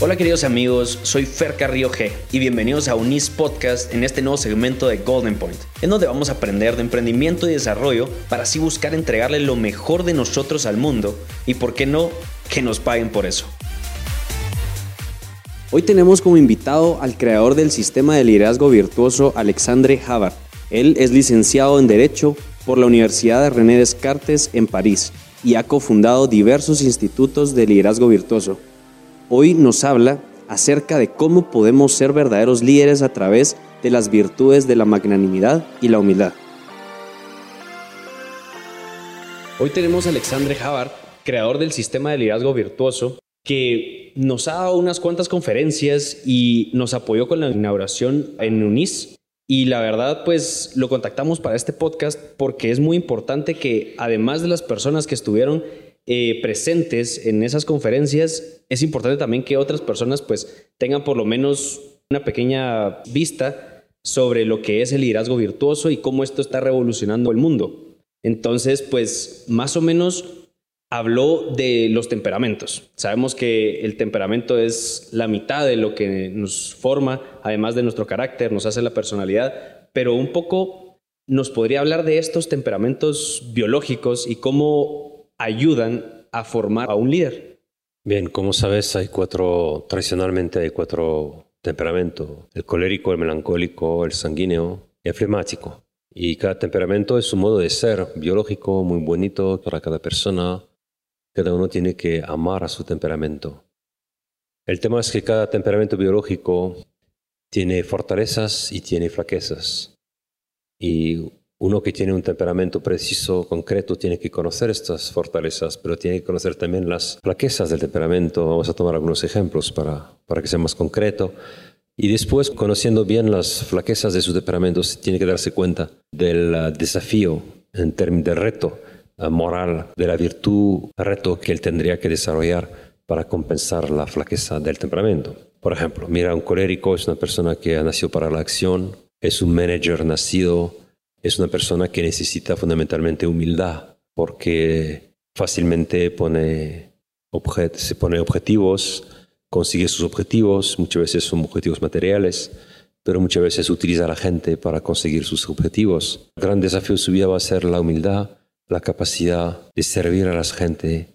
Hola queridos amigos, soy Fer Carrillo G y bienvenidos a Unis Podcast en este nuevo segmento de Golden Point, en donde vamos a aprender de emprendimiento y desarrollo para así buscar entregarle lo mejor de nosotros al mundo y por qué no, que nos paguen por eso. Hoy tenemos como invitado al creador del sistema de liderazgo virtuoso Alexandre Havard. Él es licenciado en Derecho por la Universidad de René Descartes en París y ha cofundado diversos institutos de liderazgo virtuoso Hoy nos habla acerca de cómo podemos ser verdaderos líderes a través de las virtudes de la magnanimidad y la humildad. Hoy tenemos a Alexandre Havard, creador del sistema de liderazgo virtuoso, que nos ha dado unas cuantas conferencias y nos apoyó con la inauguración en UNIS. Y la verdad, pues lo contactamos para este podcast porque es muy importante que además de las personas que estuvieron eh, presentes en esas conferencias, es importante también que otras personas pues tengan por lo menos una pequeña vista sobre lo que es el liderazgo virtuoso y cómo esto está revolucionando el mundo. Entonces, pues más o menos habló de los temperamentos. Sabemos que el temperamento es la mitad de lo que nos forma, además de nuestro carácter, nos hace la personalidad, pero un poco nos podría hablar de estos temperamentos biológicos y cómo ayudan a formar a un líder? Bien, como sabes, hay cuatro, tradicionalmente hay cuatro temperamentos, el colérico, el melancólico, el sanguíneo y el flemático. Y cada temperamento es un modo de ser biológico muy bonito para cada persona. Cada uno tiene que amar a su temperamento. El tema es que cada temperamento biológico tiene fortalezas y tiene flaquezas. Y uno que tiene un temperamento preciso, concreto, tiene que conocer estas fortalezas, pero tiene que conocer también las flaquezas del temperamento. Vamos a tomar algunos ejemplos para, para que sea más concreto. Y después, conociendo bien las flaquezas de su temperamento, tiene que darse cuenta del uh, desafío en términos de reto uh, moral, de la virtud, reto que él tendría que desarrollar para compensar la flaqueza del temperamento. Por ejemplo, mira, un colérico es una persona que ha nacido para la acción, es un manager nacido es una persona que necesita fundamentalmente humildad porque fácilmente pone se pone objetivos, consigue sus objetivos, muchas veces son objetivos materiales, pero muchas veces utiliza a la gente para conseguir sus objetivos. El gran desafío de su vida va a ser la humildad, la capacidad de servir a la gente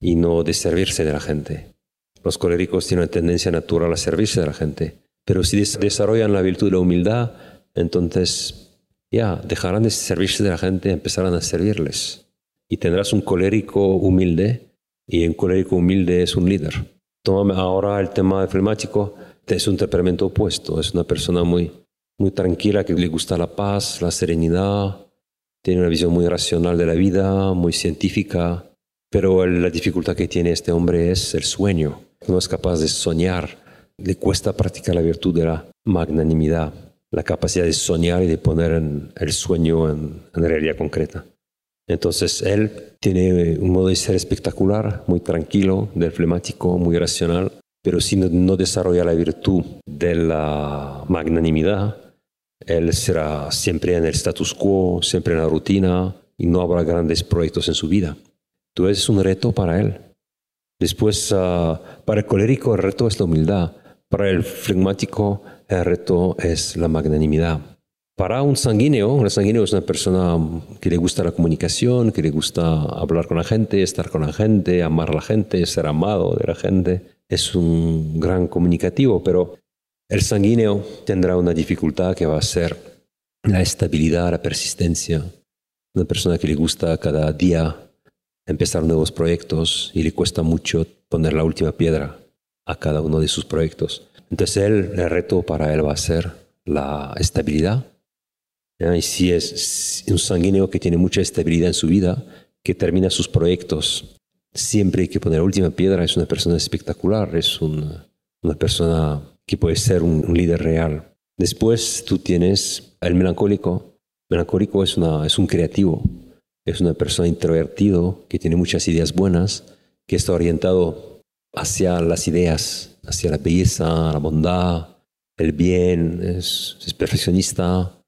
y no de servirse de la gente. Los coléricos tienen una tendencia natural a servirse de la gente, pero si desarrollan la virtud de la humildad, entonces ya dejarán de servirse de la gente y empezarán a servirles. Y tendrás un colérico humilde, y un colérico humilde es un líder. Tómame ahora el tema del flemático, es un temperamento opuesto, es una persona muy, muy tranquila, que le gusta la paz, la serenidad, tiene una visión muy racional de la vida, muy científica, pero la dificultad que tiene este hombre es el sueño. No es capaz de soñar, le cuesta practicar la virtud de la magnanimidad la capacidad de soñar y de poner el sueño en, realidad concreta. Entonces él tiene un modo de ser espectacular, muy tranquilo, del flemático, muy racional, pero si no, desarrolla la virtud de la magnanimidad, él será siempre en el status quo, siempre en la rutina y no habrá grandes proyectos en su vida. Entonces es un reto para él. Después, ah, para el colérico el reto es la humildad, para el flegmático el reto es la magnanimidad. Para un sanguíneo, un sanguíneo es una persona que le gusta la comunicación, que le gusta hablar con la gente, estar con la gente, amar la gente, ser amado de la gente. Es un gran comunicativo, pero el sanguíneo tendrá una dificultad que va a ser la estabilidad, la persistencia. Una persona que le gusta cada día empezar nuevos proyectos y le cuesta mucho poner la última piedra a cada uno de sus proyectos. Entonces el reto para él va a ser la estabilidad. Y si es un sanguíneo que tiene mucha estabilidad en su vida, que termina sus proyectos, siempre hay que poner la última piedra, es una persona espectacular, es una, persona que puede ser un, líder real. Después tú tienes el melancólico. Melancólico es, una, es un creativo, es una persona introvertido que tiene muchas ideas buenas, que está orientado hacia las ideas, hacia la belleza, la bondad, el bien, es, perfeccionista,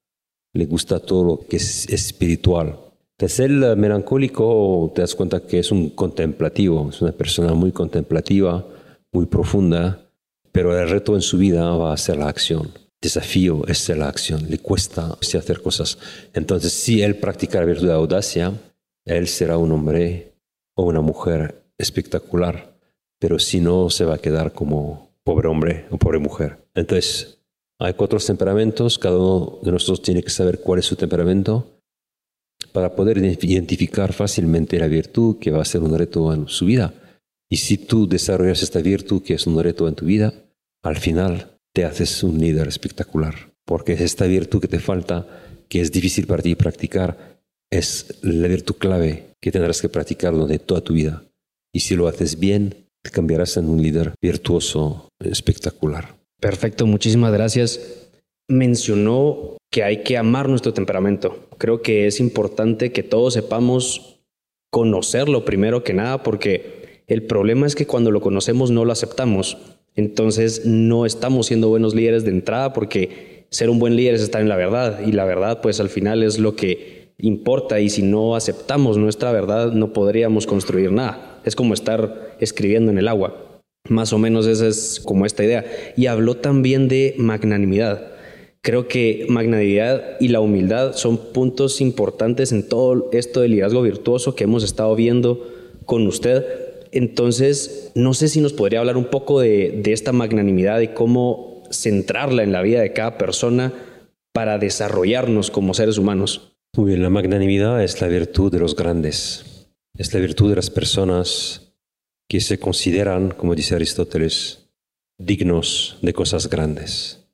le gusta todo lo que es, espiritual. Entonces el melancólico te das cuenta que es un contemplativo, es una persona muy contemplativa, muy profunda, pero el reto en su vida va a ser la acción. Desafío es ser la acción, le cuesta hacer cosas. Entonces, si él practica la virtud de audacia, él será un hombre o una mujer espectacular, pero si no, se va a quedar como pobre hombre o pobre mujer. Entonces, hay cuatro temperamentos, cada uno de nosotros tiene que saber cuál es su temperamento para poder identificar fácilmente la virtud que va a ser un reto en su vida. Y si tú desarrollas esta virtud que es un reto en tu vida, al final te haces un líder espectacular. Porque esta virtud que te falta, que es difícil para ti practicar, es la virtud clave que tendrás que practicar durante toda tu vida. Y si lo haces bien, cambiarás en un líder virtuoso espectacular. Perfecto, muchísimas gracias. Mencionó que hay que amar nuestro temperamento. Creo que es importante que todos sepamos conocerlo primero que nada, porque el problema es que cuando lo conocemos no lo aceptamos. Entonces no estamos siendo buenos líderes de entrada porque ser un buen líder es estar en la verdad y la verdad pues al final es lo que importa y si no aceptamos nuestra verdad no podríamos construir nada. Es como estar escribiendo en el agua. Más o menos esa es como esta idea. Y habló también de magnanimidad. Creo que magnanimidad y la humildad son puntos importantes en todo esto del liderazgo virtuoso que hemos estado viendo con usted. Entonces, no sé si nos podría hablar un poco de, de esta magnanimidad y cómo centrarla en la vida de cada persona para desarrollarnos como seres humanos. Muy bien, la magnanimidad es la virtud de los grandes, es la virtud de las personas que se consideran, como dice Aristóteles, dignos de cosas grandes.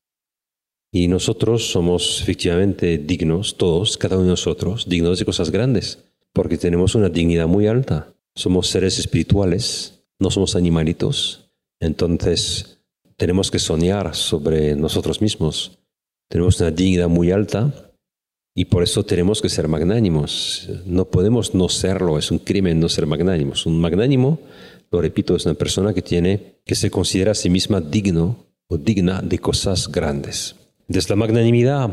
Y nosotros somos efectivamente dignos, todos, cada uno de nosotros, dignos de cosas grandes, porque tenemos una dignidad muy alta. Somos seres espirituales, no somos animalitos, entonces tenemos que soñar sobre nosotros mismos. Tenemos una dignidad muy alta y por eso tenemos que ser magnánimos. No podemos no serlo, es un crimen no ser magnánimos. Un magnánimo, lo repito, es una persona que tiene que se considera a sí misma digno o digna de cosas grandes. Desde la magnanimidad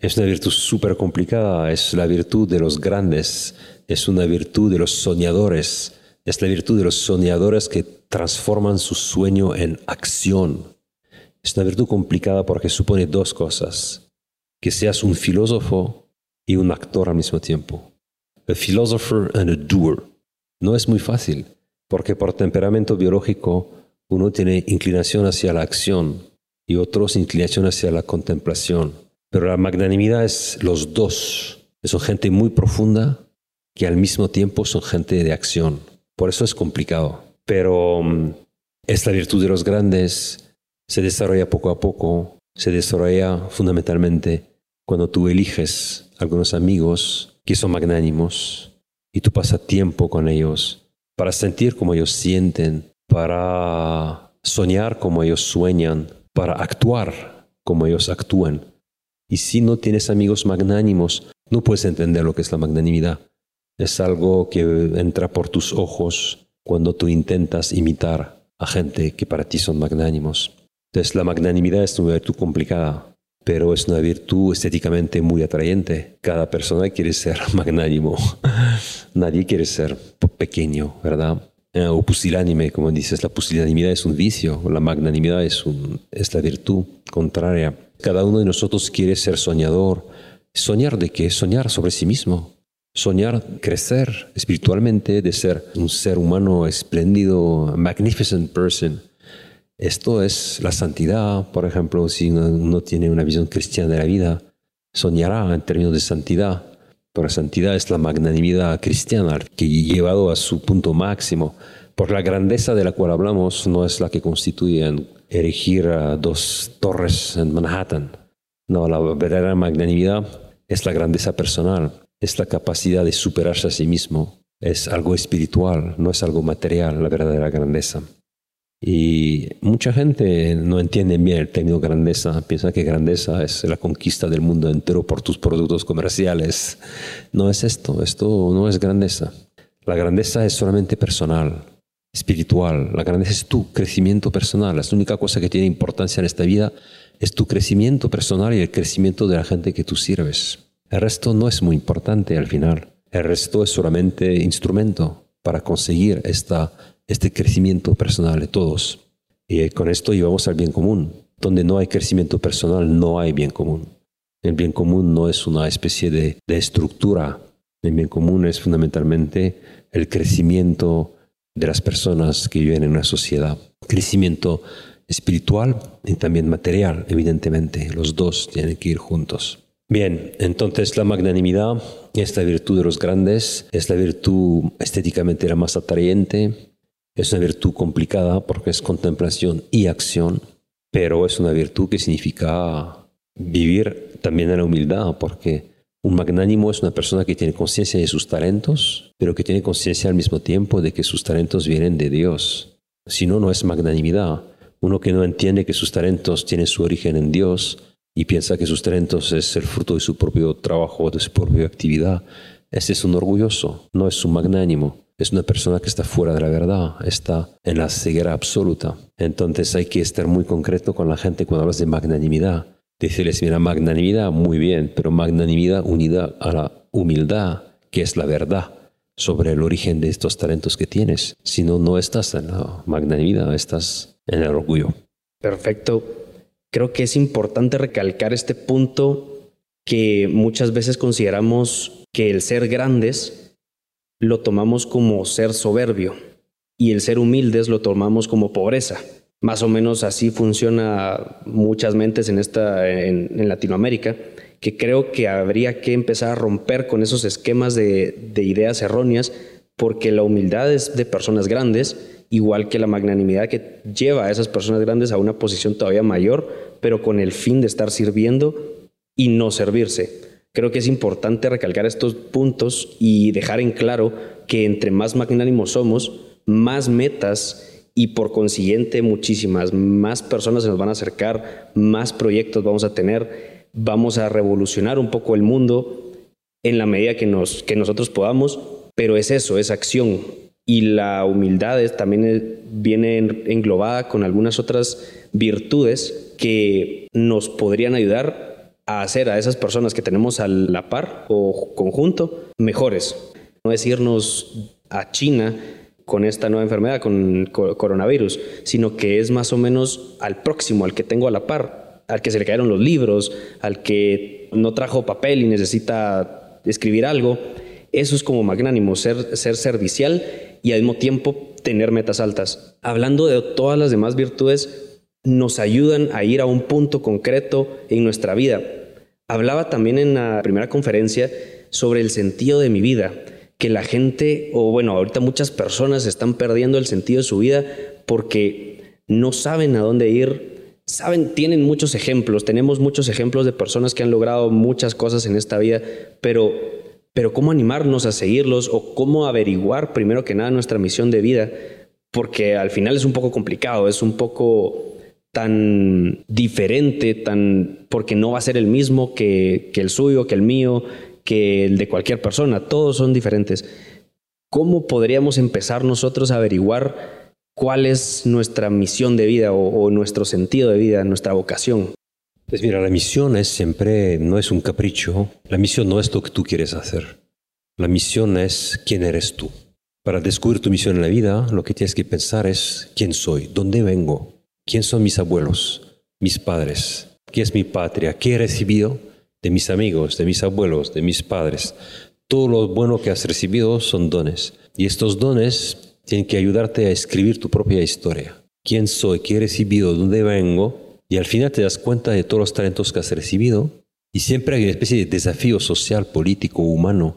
es una virtud súper complicada, es la virtud de los grandes, es una virtud de los soñadores, es la virtud de los soñadores que transforman su sueño en acción. Es una virtud complicada porque supone dos cosas, que seas un filósofo y un actor al mismo tiempo. A philosopher and a doer. No es muy fácil, porque por temperamento biológico uno tiene inclinación hacia la acción, y otros inclinación hacia la contemplación. Pero la magnanimidad es los dos. Son gente muy profunda que al mismo tiempo son gente de acción. Por eso es complicado. Pero mm, esta virtud de los grandes se desarrolla poco a poco, se desarrolla fundamentalmente cuando tú eliges algunos amigos que son magnánimos y tú pasas tiempo con ellos para sentir como ellos sienten, para soñar como ellos sueñan, para actuar como ellos actúan. Y si no tienes amigos magnánimos, no puedes entender lo que es la magnanimidad. Es algo que entra por tus ojos cuando tú intentas imitar a gente que para ti son magnánimos. Entonces la magnanimidad es una virtud complicada, pero es una virtud estéticamente muy atrayente. Cada persona quiere ser magnánimo. Nadie quiere ser pequeño, ¿verdad? Eh, o pusilánime, como dices, la pusilanimidad es un vicio, la magnanimidad es, un, es la virtud contraria. Cada uno de nosotros quiere ser soñador. ¿Soñar de qué? Soñar sobre sí mismo. Soñar crecer espiritualmente, de ser un ser humano espléndido, magnificent person. Esto es la santidad, por ejemplo, si uno tiene una visión cristiana de la vida, soñará en términos de santidad pero la santidad es la magnanimidad cristiana que llevado a su punto máximo. Por la grandeza de la cual hablamos no es la que constituye erigir dos torres en Manhattan. No, la verdadera magnanimidad es la grandeza personal, es la capacidad de superarse a sí mismo, es algo espiritual, no es algo material, la verdadera grandeza. Y mucha gente no entiende bien el término grandeza, piensa que grandeza es la conquista del mundo entero por tus productos comerciales. No es esto, esto no es grandeza. La grandeza es solamente personal, espiritual. La grandeza es tu crecimiento personal. La única cosa que tiene importancia en esta vida es tu crecimiento personal y el crecimiento de la gente que tú sirves. El resto no es muy importante al final. El resto es solamente instrumento para conseguir esta este crecimiento personal de todos. Y con esto llevamos al bien común. Donde no hay crecimiento personal, no hay bien común. El bien común no es una especie de, de estructura. El bien común es fundamentalmente el crecimiento de las personas que viven en una sociedad. Crecimiento espiritual y también material, evidentemente. Los dos tienen que ir juntos. Bien, entonces la magnanimidad es la virtud de los grandes, es la virtud estéticamente la más atrayente, es una virtud complicada porque es contemplación y acción, pero es una virtud que significa vivir también en la humildad, porque un magnánimo es una persona que tiene conciencia de sus talentos, pero que tiene conciencia al mismo tiempo de que sus talentos vienen de Dios. Si no, no es magnanimidad. Uno que no entiende que sus talentos tienen su origen en Dios y piensa que sus talentos es el fruto de su propio trabajo, de su propia actividad, ese es un orgulloso, no es un magnánimo. Es una persona que está fuera de la verdad, está en la ceguera absoluta. Entonces hay que estar muy concreto con la gente cuando hablas de magnanimidad. Decirles, mira, magnanimidad, muy bien, pero magnanimidad unida a la humildad, que es la verdad sobre el origen de estos talentos que tienes. Si no, no estás en la magnanimidad, estás en el orgullo. Perfecto. Creo que es importante recalcar este punto que muchas veces consideramos que el ser grandes lo tomamos como ser soberbio y el ser humildes lo tomamos como pobreza. Más o menos así funciona muchas mentes en, esta, en, Latinoamérica, que creo que habría que empezar a romper con esos esquemas de, de ideas erróneas, porque la humildad es de personas grandes igual que la magnanimidad que lleva a esas personas grandes a una posición todavía mayor, pero con el fin de estar sirviendo y no servirse. Creo que es importante recalcar estos puntos y dejar en claro que entre más magnánimos somos, más metas y por consiguiente muchísimas más personas se nos van a acercar, más proyectos vamos a tener, vamos a revolucionar un poco el mundo en la medida que, nos, que nosotros podamos, pero es eso, es acción, y la humildad también viene englobada con algunas otras virtudes que nos podrían ayudar a hacer a esas personas que tenemos a la par o conjunto mejores. No es irnos a China con esta nueva enfermedad, con coronavirus, sino que es más o menos al próximo, al que tengo a la par, al que se le cayeron los libros, al que no trajo papel y necesita escribir algo. Eso es como magnánimo, ser, ser servicial y al mismo tiempo tener metas altas. Hablando de todas las demás virtudes, nos ayudan a ir a un punto concreto en nuestra vida. Hablaba también en la primera conferencia sobre el sentido de mi vida, que la gente, o bueno, ahorita muchas personas están perdiendo el sentido de su vida porque no saben a dónde ir. Saben, tienen muchos ejemplos, tenemos muchos ejemplos de personas que han logrado muchas cosas en esta vida, pero pero cómo animarnos a seguirlos o cómo averiguar primero que nada nuestra misión de vida, porque al final es un poco complicado, es un poco tan diferente, tan porque no va a ser el mismo que, el suyo, que el mío, que el de cualquier persona, todos son diferentes. ¿Cómo podríamos empezar nosotros a averiguar cuál es nuestra misión de vida o nuestro sentido de vida, nuestra vocación? Pues mira, la misión es siempre, no es un capricho, la misión no es lo que tú quieres hacer, la misión es quién eres tú. Para descubrir tu misión en la vida, lo que tienes que pensar es quién soy, dónde vengo, quién son mis abuelos, mis padres, qué es mi patria, qué he recibido de mis amigos, de mis abuelos, de mis padres. Todo lo bueno que has recibido son dones. Y estos dones tienen que ayudarte a escribir tu propia historia. ¿Quién soy? ¿Qué he recibido? ¿Dónde vengo? Y al final te das cuenta de todos los talentos que has recibido y siempre hay una especie de desafío social, político, humano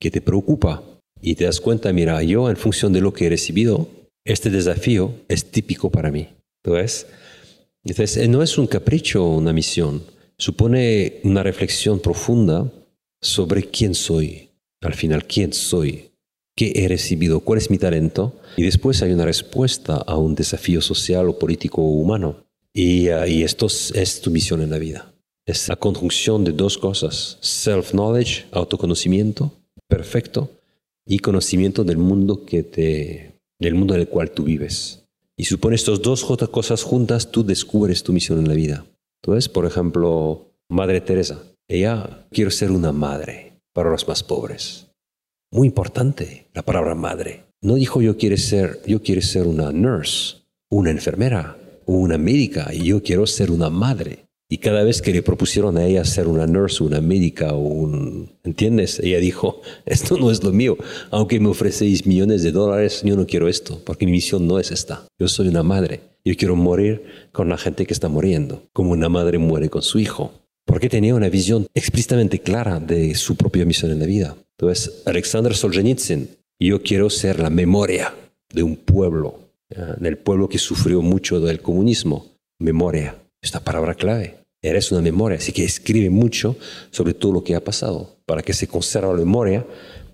que te preocupa. Y te das cuenta, mira, yo en función de lo que he recibido, este desafío es típico para mí. Entonces, entonces eh, no es un capricho una misión, supone una reflexión profunda sobre quién soy. Al final, quién soy, qué he recibido, cuál es mi talento. Y después hay una respuesta a un desafío social o político o humano. Ah, y, esto es, tu misión en la vida. Es la conjunción de dos cosas, self-knowledge, autoconocimiento perfecto, y conocimiento del mundo, que te, del mundo en el cual tú vives. Y supone estas dos cosas juntas, tú descubres tu misión en la vida. Entonces, por ejemplo, Madre Teresa, ella quiero ser una madre para los más pobres. Muy importante la palabra madre. No dijo yo quiero ser, yo quiero ser una nurse, una enfermera una médica y yo quiero ser una madre. Y cada vez que le propusieron a ella ser una nurse, una médica o un... ¿Entiendes? Ella dijo, esto no es lo mío. Aunque me ofrecéis millones de dólares, yo no quiero esto, porque mi misión no es esta. Yo soy una madre. Yo quiero morir con la gente que está muriendo, como una madre muere con su hijo. Porque tenía una visión explícitamente clara de su propia misión en la vida. Entonces, Alexander Solzhenitsyn, yo quiero ser la memoria de un pueblo, del pueblo que sufrió mucho del comunismo. Memoria esta palabra clave. Eres una memoria, así que escribe mucho sobre todo lo que ha pasado para que se conserve la memoria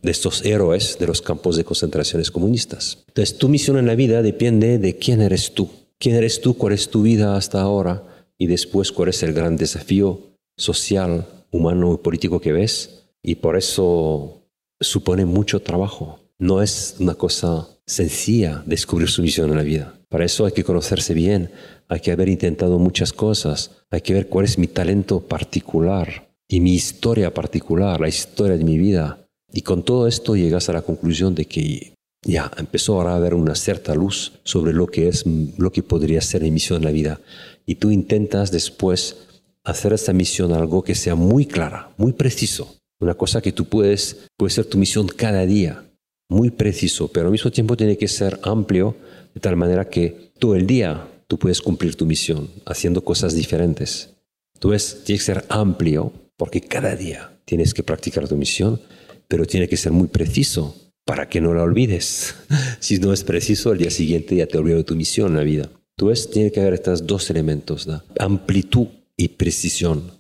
de estos héroes de los campos de concentraciones comunistas. Entonces, tu misión en la vida depende de quién eres tú. ¿Quién eres tú? ¿Cuál es tu vida hasta ahora? Y después, ¿cuál es el gran desafío social, humano y político que ves? Y por eso supone mucho trabajo. No es una cosa sencilla descubrir su misión en la vida. Para eso hay que conocerse bien, hay que haber intentado muchas cosas, hay que ver cuál es mi talento particular y mi historia particular, la historia de mi vida. Y con todo esto llegas a la conclusión de que ya empezó ahora a haber una cierta luz sobre lo que es lo que podría ser mi misión en la vida. Y tú intentas después hacer esta misión algo que sea muy clara, muy preciso. Una cosa que tú puedes, puede ser tu misión cada día, muy preciso, pero al mismo tiempo tiene que ser amplio de tal manera que todo el día tú puedes cumplir tu misión haciendo cosas diferentes. Tú ves, tiene que ser amplio porque cada día tienes que practicar tu misión, pero tiene que ser muy preciso para que no la olvides. si no es preciso, el día siguiente ya te olvidas de tu misión en la vida. Tú ves, tiene que haber estos dos elementos, amplitud y precisión.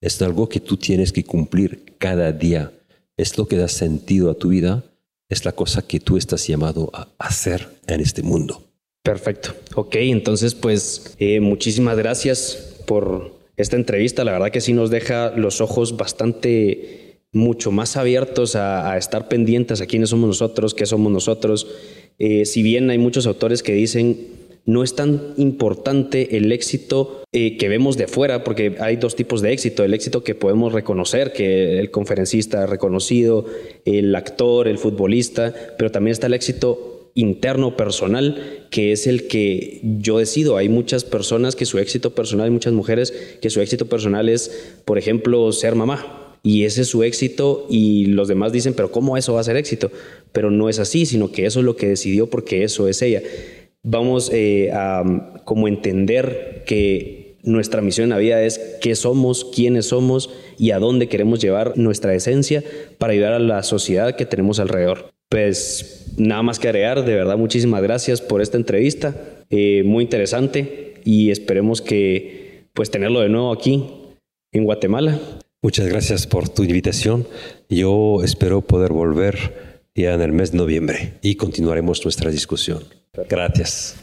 Es algo que tú tienes que cumplir cada día. Es lo que da sentido a tu vida es la cosa que tú estás llamado a hacer en este mundo. Perfecto. Ok, entonces pues eh, muchísimas gracias por esta entrevista. La verdad que sí nos deja los ojos bastante mucho más abiertos a, estar pendientes a quiénes somos nosotros, qué somos nosotros. Eh, si bien hay muchos autores que dicen no es tan importante el éxito eh, que vemos de fuera, porque hay dos tipos de éxito. El éxito que podemos reconocer, que el conferencista reconocido, el actor, el futbolista, pero también está el éxito interno personal, que es el que yo decido. Hay muchas personas que su éxito personal, hay muchas mujeres que su éxito personal es, por ejemplo, ser mamá. Y ese es su éxito y los demás dicen, pero ¿cómo eso va a ser éxito? Pero no es así, sino que eso es lo que decidió porque eso es ella vamos eh, a como entender que nuestra misión en la vida es qué somos, quiénes somos y a dónde queremos llevar nuestra esencia para ayudar a la sociedad que tenemos alrededor. Pues nada más que agregar, de verdad muchísimas gracias por esta entrevista, eh, muy interesante y esperemos que pues tenerlo de nuevo aquí en Guatemala. Muchas gracias por tu invitación. Yo espero poder volver ya en el mes de noviembre y continuaremos nuestra discusión. Gracias.